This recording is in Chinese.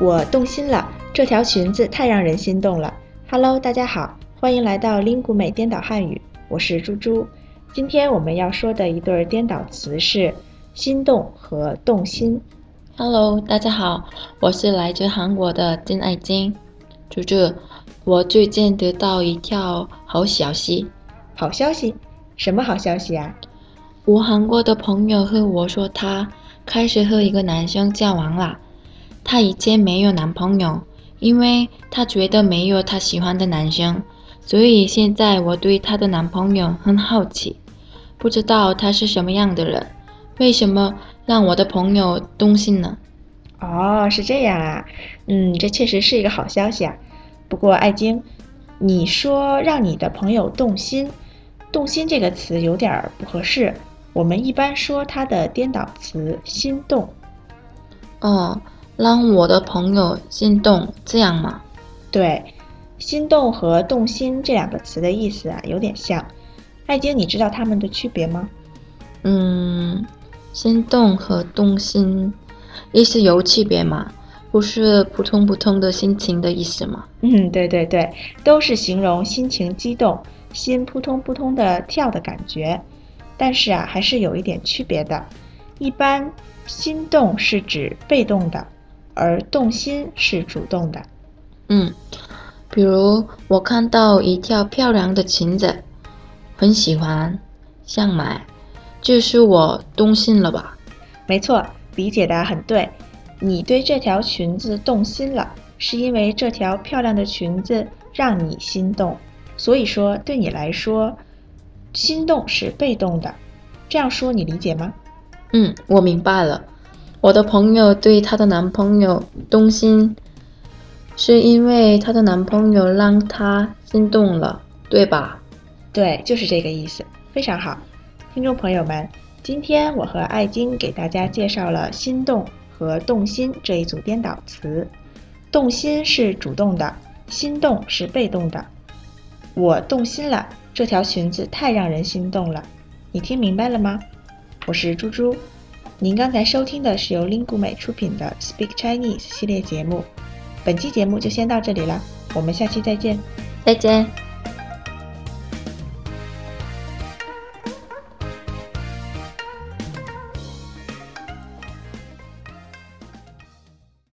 我动心了，这条裙子太让人心动了。Hello，大家好，欢迎来到 Lingu 美颠倒汉语，我是猪猪。今天我们要说的一对颠倒词是心动和动心。Hello，大家好，我是来自韩国的金爱金。猪猪，我最近得到一条好消息。好消息？什么好消息啊？我韩国的朋友和我说，他开始和一个男生交往了。他以前没有男朋友，因为她觉得没有她喜欢的男生，所以现在我对她的男朋友很好奇，不知道他是什么样的人，为什么让我的朋友动心呢？哦，是这样啊，嗯，这确实是一个好消息啊。不过爱晶，你说让你的朋友动心，动心这个词有点不合适，我们一般说它的颠倒词心动。哦。让我的朋友心动，这样吗？对，心动和动心这两个词的意思啊，有点像。艾晶，你知道它们的区别吗？嗯，心动和动心意思有区别吗？不是扑通扑通的心情的意思吗？嗯，对对对，都是形容心情激动，心扑通扑通的跳的感觉。但是啊，还是有一点区别的。一般心动是指被动的。而动心是主动的，嗯，比如我看到一条漂亮的裙子，很喜欢，想买，这是我动心了吧？没错，理解的很对。你对这条裙子动心了，是因为这条漂亮的裙子让你心动。所以说，对你来说，心动是被动的。这样说你理解吗？嗯，我明白了。我的朋友对她的男朋友动心，是因为她的男朋友让她心动了，对吧？对，就是这个意思，非常好。听众朋友们，今天我和艾晶给大家介绍了“心动”和“动心”这一组颠倒词。动心是主动的，心动是被动的。我动心了，这条裙子太让人心动了。你听明白了吗？我是猪猪。您刚才收听的是由 Lingu 美出品的 Speak Chinese 系列节目，本期节目就先到这里了，我们下期再见，再见。